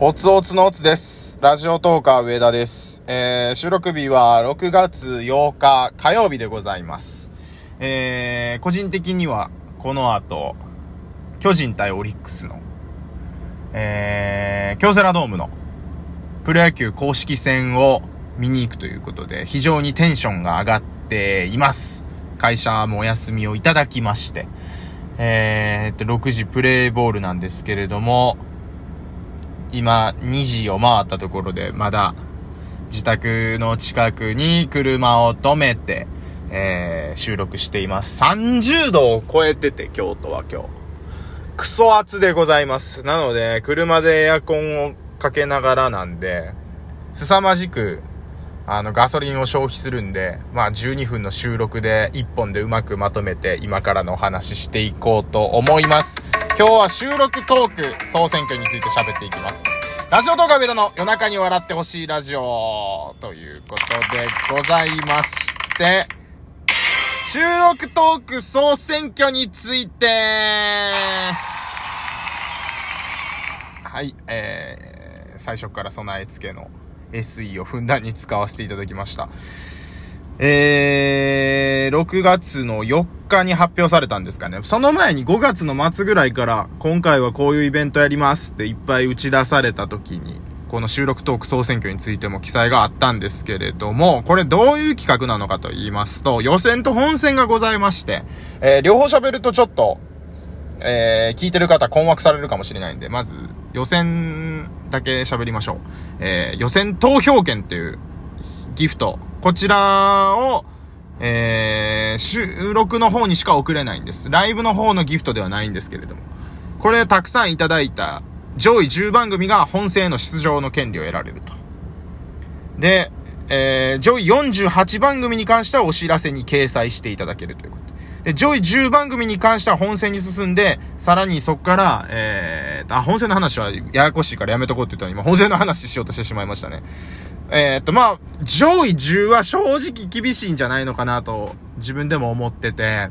おつおつのおつです。ラジオトーカー上田です。えー、収録日は6月8日火曜日でございます。えー、個人的にはこの後、巨人対オリックスの、えー、京セラドームのプロ野球公式戦を見に行くということで、非常にテンションが上がっています。会社もお休みをいただきまして、えー、っと、6時プレイボールなんですけれども、今2時を回ったところでまだ自宅の近くに車を止めて、えー、収録しています。30度を超えてて京都は今日。クソ暑でございます。なので、車でエアコンをかけながらなんで、凄まじく、あの、ガソリンを消費するんで、まあ、12分の収録で1本でうまくまとめて、今からのお話ししていこうと思います。今日は収録トーク総選挙について喋っていきます。ラジオトーク上田の夜中に笑ってほしいラジオということでございまして、収録トーク総選挙について、はい、えー、最初から備え付けの SE をふんだんに使わせていただきました。えー、6月の4日に発表されたんですかね。その前に5月の末ぐらいから、今回はこういうイベントやりますっていっぱい打ち出された時に、この収録トーク総選挙についても記載があったんですけれども、これどういう企画なのかと言いますと、予選と本戦がございまして、えー、両方喋るとちょっと、えー、聞いてる方困惑されるかもしれないんで、まず、予選だけ喋りましょう。えー、予選投票権っていうギフト。こちらを、えー、収録の方にしか送れないんです。ライブの方のギフトではないんですけれども。これたくさんいただいた上位10番組が本戦への出場の権利を得られると。で、えー、上位48番組に関してはお知らせに掲載していただけるということ。で、上位10番組に関しては本戦に進んで、さらにそこから、えー、あ、本戦の話はややこしいからやめとこうって言ったのに、今本戦の話しようとしてしまいましたね。えー、っと、まあ、上位10は正直厳しいんじゃないのかなと、自分でも思ってて、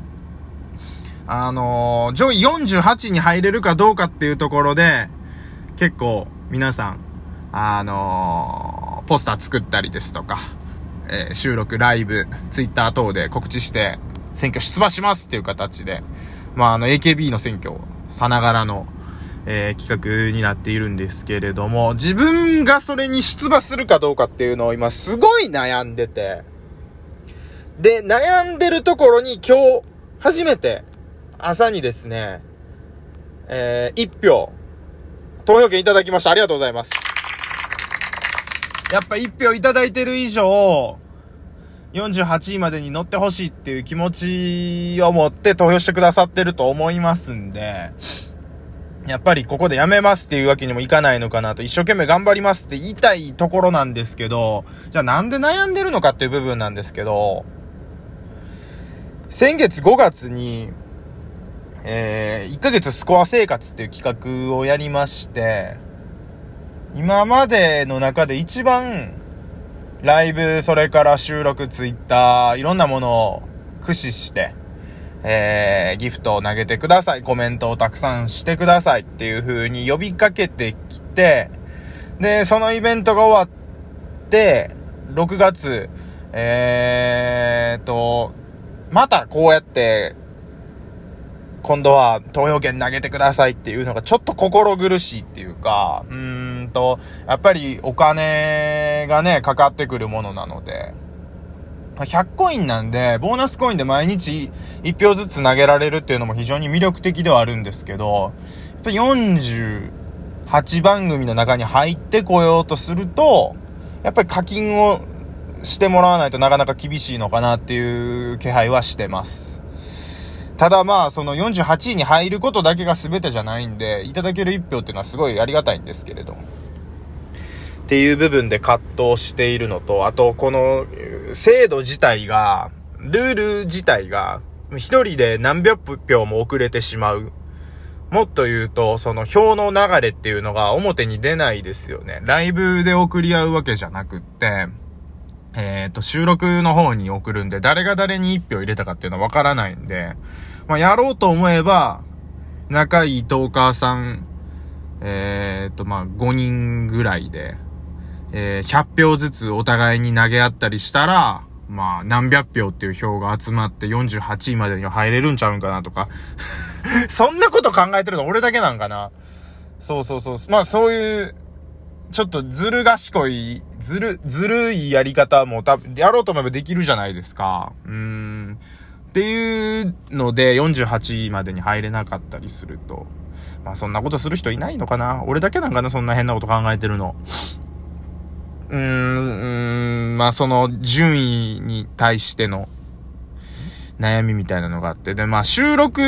あのー、上位48に入れるかどうかっていうところで、結構、皆さん、あのー、ポスター作ったりですとか、えー、収録、ライブ、ツイッター等で告知して、選挙出馬しますっていう形で、まあ、あの、AKB の選挙さながらの、えー、企画になっているんですけれども、自分がそれに出馬するかどうかっていうのを今すごい悩んでて、で、悩んでるところに今日、初めて、朝にですね、えー、一票、投票権いただきました。ありがとうございます。やっぱ一票いただいてる以上、48位までに乗ってほしいっていう気持ちを持って投票してくださってると思いますんで、やっぱりここでやめますっていうわけにもいかないのかなと、一生懸命頑張りますって言いたいところなんですけど、じゃあなんで悩んでるのかっていう部分なんですけど、先月5月に、えー、1ヶ月スコア生活っていう企画をやりまして、今までの中で一番、ライブ、それから収録、ツイッター、いろんなものを駆使して、えー、ギフトを投げてください。コメントをたくさんしてくださいっていう風に呼びかけてきて、で、そのイベントが終わって、6月、えーと、またこうやって、今度は投票権投げてくださいっていうのがちょっと心苦しいっていうか、うーんと、やっぱりお金がね、かかってくるものなので、100コインなんで、ボーナスコインで毎日1票ずつ投げられるっていうのも非常に魅力的ではあるんですけど、やっぱ48番組の中に入ってこようとすると、やっぱり課金をしてもらわないとなかなか厳しいのかなっていう気配はしてます。ただまあ、その48位に入ることだけが全てじゃないんで、いただける1票っていうのはすごいありがたいんですけれど。っていう部分で葛藤しているのと、あと、この、制度自体が、ルール自体が、一人で何百票も遅れてしまう。もっと言うと、その票の流れっていうのが表に出ないですよね。ライブで送り合うわけじゃなくって、えっ、ー、と、収録の方に送るんで、誰が誰に一票入れたかっていうのはわからないんで、まあ、やろうと思えば、仲いいトーカーさん、えー、っと、まあ、5人ぐらいで、えー、100票ずつお互いに投げ合ったりしたら、まあ、何百票っていう票が集まって48位までには入れるんちゃうんかなとか。そんなこと考えてるの俺だけなんかな。そうそうそう。まあ、そういう、ちょっとずる賢い、ずる、ずるいやり方も多分、やろうと思えばできるじゃないですか。うーん。っていうので、48位までに入れなかったりすると。まあ、そんなことする人いないのかな俺だけなんかなそんな変なこと考えてるの。うーん、まあその順位に対しての悩みみたいなのがあって、で、まあ収録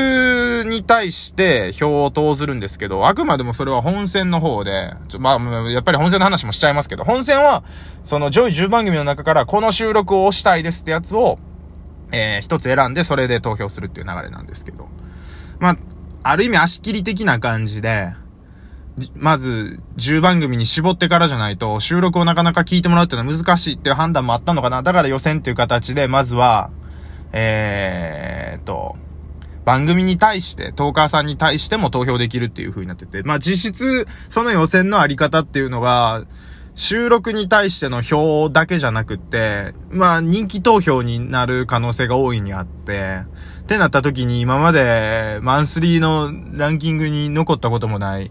に対して票を投ずるんですけど、あくまでもそれは本戦の方で、ちょまあ、やっぱり本戦の話もしちゃいますけど、本戦は、その上位10番組の中からこの収録を押したいですってやつを、えー、一つ選んでそれで投票するっていう流れなんですけど、まあ、ある意味足切り的な感じで、まず、10番組に絞ってからじゃないと、収録をなかなか聞いてもらうっていうのは難しいっていう判断もあったのかな。だから予選っていう形で、まずは、えー、と、番組に対して、トーカーさんに対しても投票できるっていう風になってて、まあ実質、その予選のあり方っていうのが、収録に対しての票だけじゃなくって、まあ人気投票になる可能性が大いにあって、ってなった時に今までマンスリーのランキングに残ったこともない、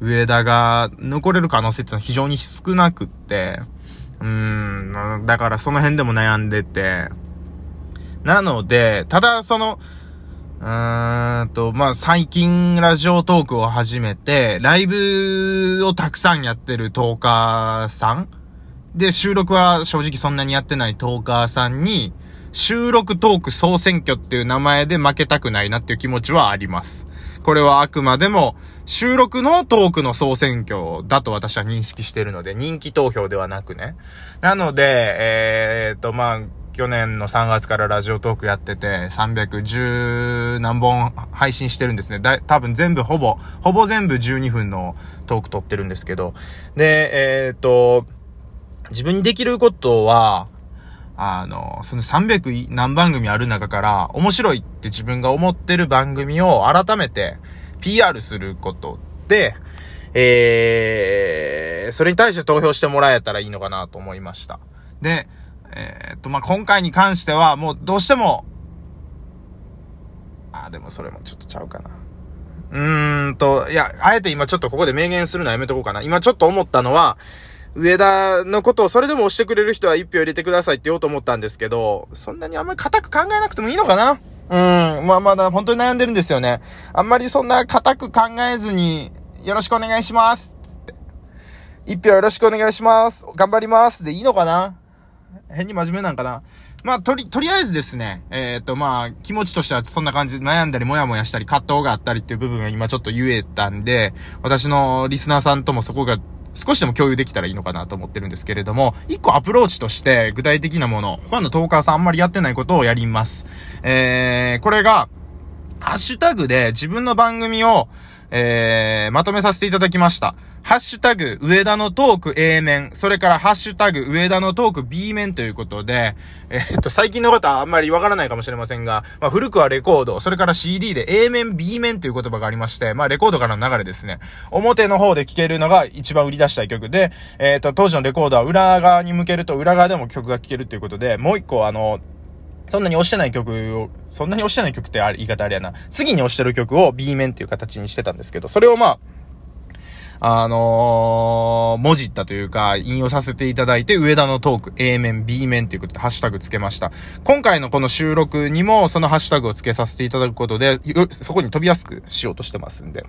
上田が残れる可能性っていうのは非常に少なくって、うーん、だからその辺でも悩んでて、なので、ただその、うーんと、まあ、最近ラジオトークを始めて、ライブをたくさんやってるトーカーさん。で、収録は正直そんなにやってないトーカーさんに、収録トーク総選挙っていう名前で負けたくないなっていう気持ちはあります。これはあくまでも収録のトークの総選挙だと私は認識してるので、人気投票ではなくね。なので、えー、っと、まあ、去年の3月からラジオトークやってて、310何本配信してるんですね。だ多分全部ほぼ、ほぼ全部12分のトーク撮ってるんですけど。で、えー、っと、自分にできることは、あの、その300何番組ある中から、面白いって自分が思ってる番組を改めて PR することで、えー、それに対して投票してもらえたらいいのかなと思いました。で、えー、っと、まあ、今回に関しては、もうどうしても、あ、でもそれもちょっとちゃうかな。うーんと、いや、あえて今ちょっとここで明言するのはやめとこうかな。今ちょっと思ったのは、上田のことをそれでも押してくれる人は一票入れてくださいって言おうと思ったんですけど、そんなにあんまり固く考えなくてもいいのかな？うん、まあまだ本当に悩んでるんですよね。あんまりそんな固く考えずに、よろしくお願いしますつって。一票よろしくお願いします。頑張ります。でいいのかな？変に真面目なんかな？まあ、とり、とりあえずですね、えっ、ー、と、まあ、気持ちとしてはそんな感じ。で悩んだり、もやもやしたり、葛藤があったりっていう部分が今ちょっと言えたんで、私のリスナーさんともそこが少しでも共有できたらいいのかなと思ってるんですけれども、一個アプローチとして具体的なもの、他のトーカーさんあんまりやってないことをやります。えー、これが、ハッシュタグで自分の番組を、えー、まとめさせていただきました。ハッシュタグ、上田のトーク A 面、それからハッシュタグ、上田のトーク B 面ということで、え、っと、最近の方はあんまりわからないかもしれませんが、まあ、古くはレコード、それから CD で A 面、B 面という言葉がありまして、まあ、レコードからの流れですね。表の方で聴けるのが一番売り出したい曲で、え、っと、当時のレコードは裏側に向けると裏側でも曲が聴けるということで、もう一個あの、そんなに押してない曲を、そんなに押してない曲ってあ言い方あれやな。次に押してる曲を B 面っていう形にしてたんですけど、それをまあ、あのー、文字ったというか、引用させていただいて、上田のトーク、A 面、B 面ということで、ハッシュタグつけました。今回のこの収録にも、そのハッシュタグをつけさせていただくことで、そこに飛びやすくしようとしてますんで。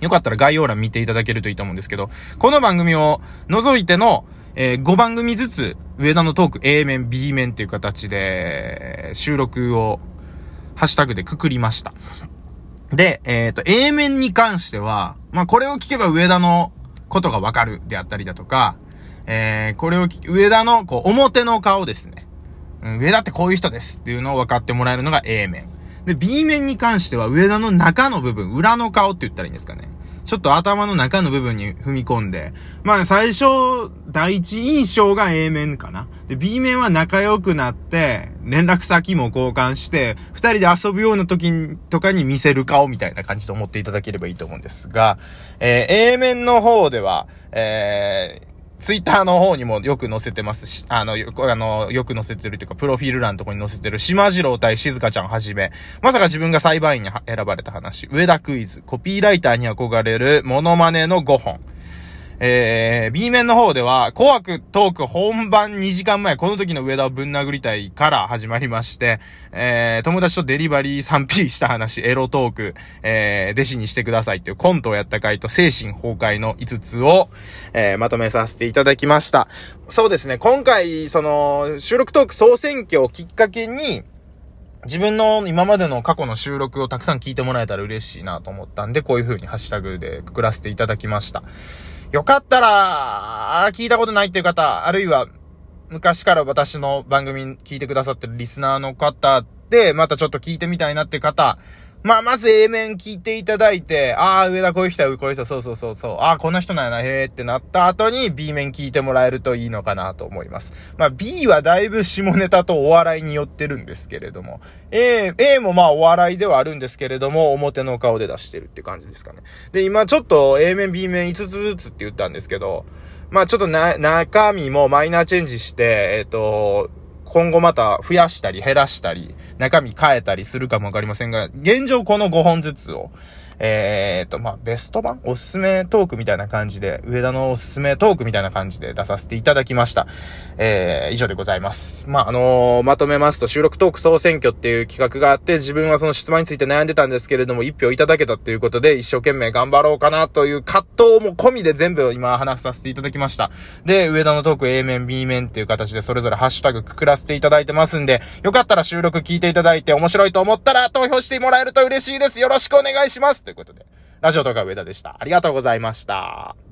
よかったら概要欄見ていただけるといいと思うんですけど、この番組を除いての、えー、5番組ずつ、上田のトーク A 面、B 面っていう形で、収録を、ハッシュタグでくくりました。で、えっ、ー、と、A 面に関しては、まあ、これを聞けば上田のことがわかるであったりだとか、えー、これを、上田の、こう、表の顔ですね。うん、上田ってこういう人ですっていうのを分かってもらえるのが A 面。で、B 面に関しては上田の中の部分、裏の顔って言ったらいいんですかね。ちょっと頭の中の部分に踏み込んで、まあ最初、第一印象が A 面かな。で、B 面は仲良くなって、連絡先も交換して、二人で遊ぶような時とかに見せる顔みたいな感じと思っていただければいいと思うんですが、えー、A 面の方では、えー、ツイッターの方にもよく載せてますし、あの、よあの、よく載せてるというか、プロフィール欄のとこに載せてる、島次郎対静香ちゃんはじめ、まさか自分が裁判員に選ばれた話、上田クイズ、コピーライターに憧れるモノマネの5本、えー、B 面の方では、紅白トーク本番2時間前、この時の上田をぶん殴りたいから始まりまして、えー、友達とデリバリー 3P した話、エロトーク、えー、弟子にしてくださいっていうコントをやった回と精神崩壊の5つを、えー、まとめさせていただきました。そうですね、今回、その、収録トーク総選挙をきっかけに、自分の今までの過去の収録をたくさん聞いてもらえたら嬉しいなと思ったんで、こういう風にハッシュタグでくくらせていただきました。よかったら、聞いたことないっていう方、あるいは、昔から私の番組聞いてくださってるリスナーの方で、またちょっと聞いてみたいなっていう方、まあ、まず A 面聞いていただいて、ああ、上田こういう人はこういう人、そうそうそうそう、ああ、こんな人なんやな、へえってなった後に B 面聞いてもらえるといいのかなと思います。まあ、B はだいぶ下ネタとお笑いによってるんですけれども、A、A もまあお笑いではあるんですけれども、表の顔で出してるって感じですかね。で、今ちょっと A 面、B 面5つずつって言ったんですけど、まあちょっとな、中身もマイナーチェンジして、えっ、ー、と、今後また増やしたり減らしたり、中身変えたりするかもわかりませんが、現状この5本ずつを、えー、と、まあ、ベスト版おすすめトークみたいな感じで、上田のおすすめトークみたいな感じで出させていただきました。えー、以上でございます。まあ、あのー、まとめますと、収録トーク総選挙っていう企画があって、自分はその質問について悩んでたんですけれども、一票いただけたっていうことで、一生懸命頑張ろうかなという葛藤も込みで全部今話させていただきました。で、上田のトーク A 面、B 面っていう形でそれぞれハッシュタグくくらせていただいてますんで、よかったら収録聞いていただいて面白いと思ったら投票してもらえると嬉しいです。よろしくお願いしますということで、ラジオとか上田でした。ありがとうございました。